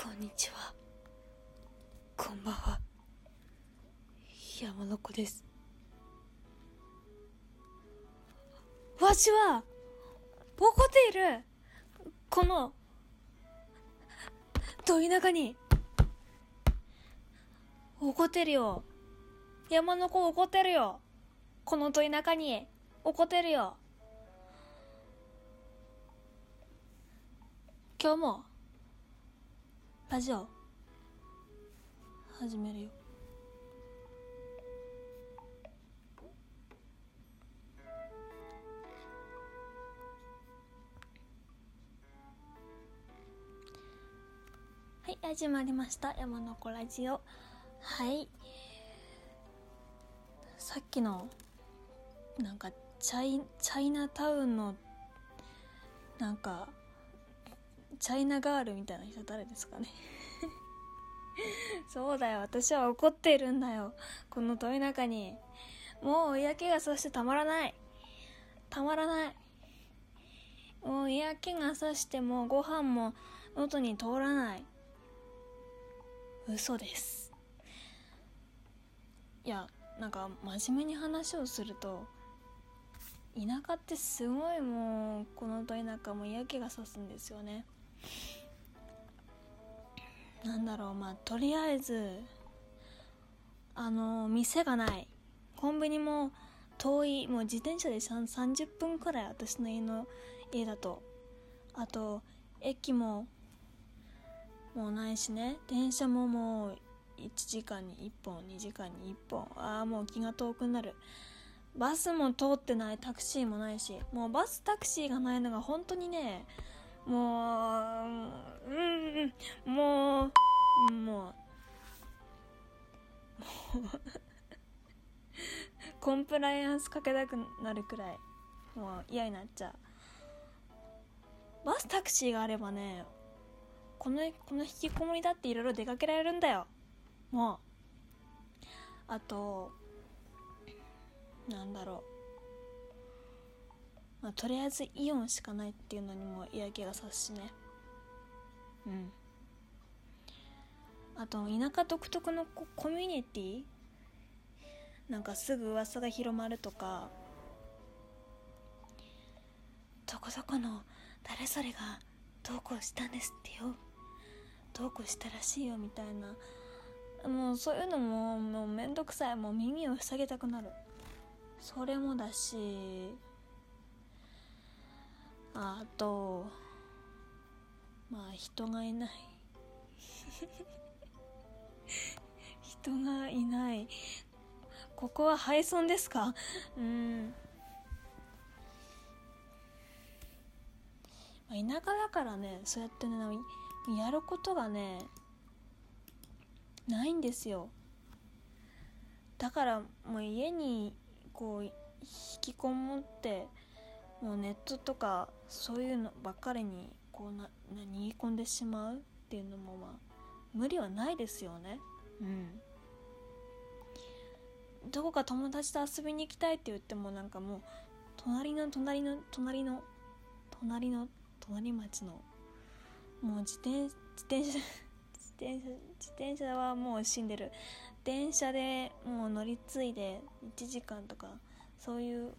こんにちは。こんばんは。山の子です。わしは、怒っているこの、ど田舎に、怒ってるよ。山の子怒ってるよ。このど田舎に、怒ってるよ。今日も、ラジオ、始めるよ。はい、始まりました。山の子ラジオ。はい。さっきの、なんか、チャイ、チャイナタウンの、なんか、チャイナガールみたいな人誰ですかね？そうだよ、私は怒っているんだよ。この問い中に。もう嫌気がさしてたまらない。たまらない。もう嫌気がさしてもご飯も喉に通らない。嘘です。いや、なんか真面目に話をすると、田舎ってすごいもう、このど田舎も嫌気がさすんですよね。なんだろう、まあ、とりあえず、あの、店がない。コンビニも遠い、もう自転車で30分くらい、私の家の家だと。あと、駅も、もうないしね。電車ももう、1時間に1本、2時間に1本。ああ、もう気が遠くなる。バスも通ってない、タクシーもないし。もうバス、タクシーがないのが本当にね、もう、うん、もう、もう、コンプライアンスかけたくなるくらい、もう嫌になっちゃう。バスタクシーがあればね、この、この引きこもりだっていろいろ出かけられるんだよ。もう。あと、なんだろう。まあ、とりあえずイオンしかないっていうのにも嫌気がさすしね。うん。あと田舎独特のココミュニティ？なんかすぐ噂が広まるとか。どこどこの誰それがどうこうしたんですってよ。どうこうしたらしいよみたいな。もうそういうのももうめんどくさい。もう耳を塞げたくなる。それもだし。あとまあ人がいない。人がいない。ここは廃村ですか？うん、まあ、田舎だからねそうやってねやることがねないんですよ。だからもう家にこう引きこもってもうネットとかそういうのばっかりにこうなな逃げ込んでしまうっていうのもまあ無理はないですよね。うん。どこか友達と遊びに行きたいって言ってもなんかもう隣の隣の隣の隣の隣町のもう自転自転車自転車自転車はもう死んでる。電車でもう乗り継いで1時間とかそういう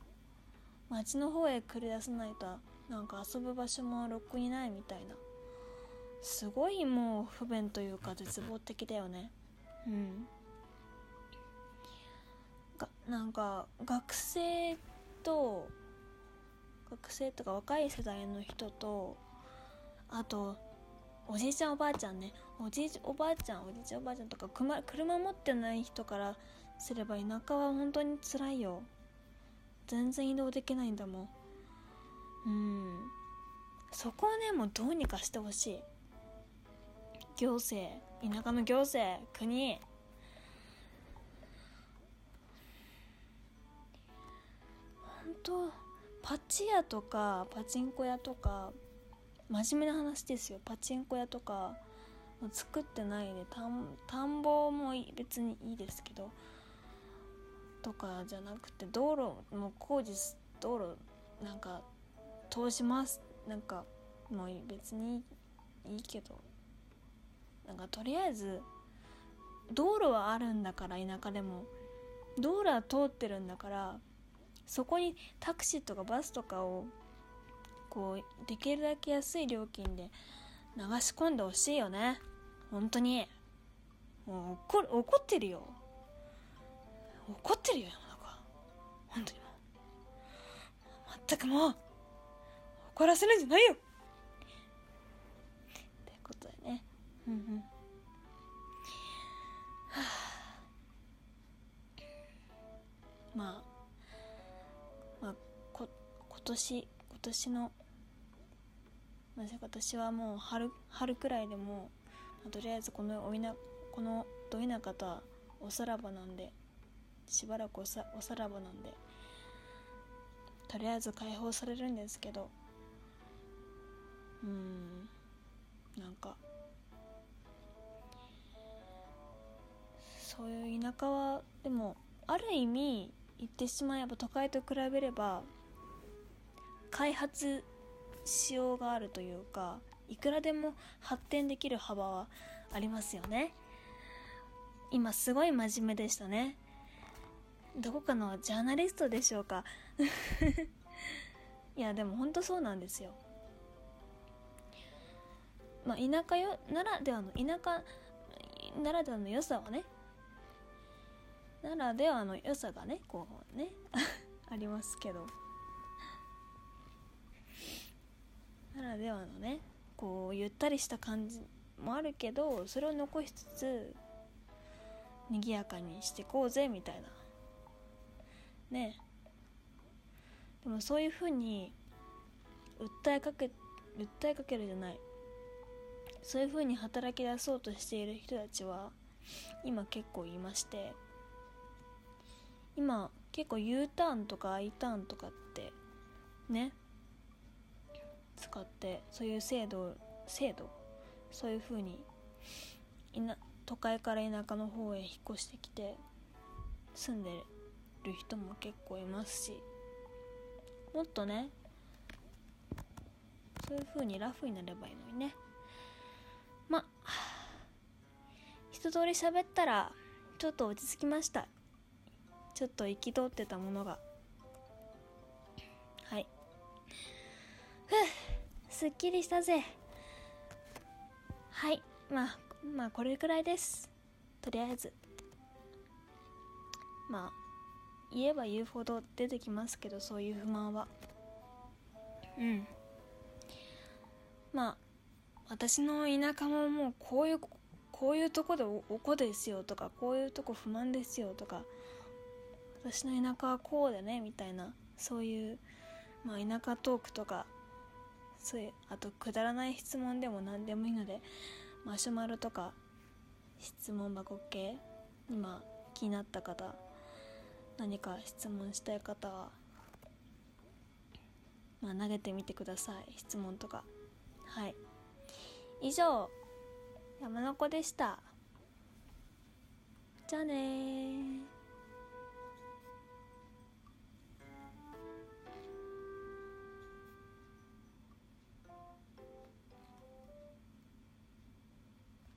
街の方へ繰り出さないとなんか遊ぶ場所もろくにないみたいな。すごいもう不便というか絶望的だよね。うん。がなんか学生と学生とか若い世代の人とあとおじいちゃんおばあちゃんね。おじいちゃんおばあちゃんおじいちゃんおばあちゃんとか車車持ってない人からすれば田舎は本当に辛いよ。全然移動できないんだもん。うん。そこはねもうどうにかしてほしい。行政。田舎の行政。国。本当パチ屋とかパチンコ屋とか真面目な話ですよ。パチンコ屋とか作ってないで田田んぼも別にいいですけど。とかじゃなくて道路も工事道路なんか通しますなんかもう別にいいけどなんかとりあえず道路はあるんだから田舎でも道路は通ってるんだからそこにタクシーとかバスとかをこうできるだけ安い料金で流し込んでほしいよね。本当に。もう怒怒ってるよ。怒ってるよ山中。本当にもう。全くもう怒らせるんじゃないよ。ってことでね。うんうん。はあ。まあ。まあこ今年今年の私はもう春春くらいでも、まあとりあえずこのおいなこのど田舎とはおさらばなんでしばらくおさおさらばなんでとりあえず解放されるんですけどうんなんかそういう田舎はでもある意味言ってしまえば都会と比べれば開発しようがあるというかいくらでも発展できる幅はありますよね。今すごい真面目でしたね。どこかのジャーナリストでしょうか。いやでも本当そうなんですよ。まあ田舎よならではの田舎ならではの良さはねならではの良さがねこうね ありますけど。ならではのねこうゆったりした感じもあるけどそれを残しつつ賑やかにしてこうぜみたいな。ね。でもそういうふうに訴えかけ訴えかけるじゃない。そういうふうに働き出そうとしている人たちは今結構いまして。今結構 U ターンとか I ターンとかってね。使ってそういう制度制度。そういうふうにいな都会から田舎の方へ引っ越してきて住んでる。人も結構いますしもっとねそういう風にラフになればいいのにね。まあ一通り喋ったらちょっと落ち着きました。ちょっと憤ってたものが。はい。ふうすっきりしたぜ。はい。まあまあこれくらいです。とりあえず。まあ言えば言うほど出てきますけどそういう不満は。うん。まあ私の田舎ももうこういうこういうとこでおこですよとかこういうとこ不満ですよとか私の田舎はこうでねみたいなそういう、まあ、田舎トークとかそういうあとくだらない質問でも何でもいいのでマシュマロとか質問箱系今気になった方何か質問したい方はまあ投げてみてください。質問とか。はい。以上山の子でした。じゃあね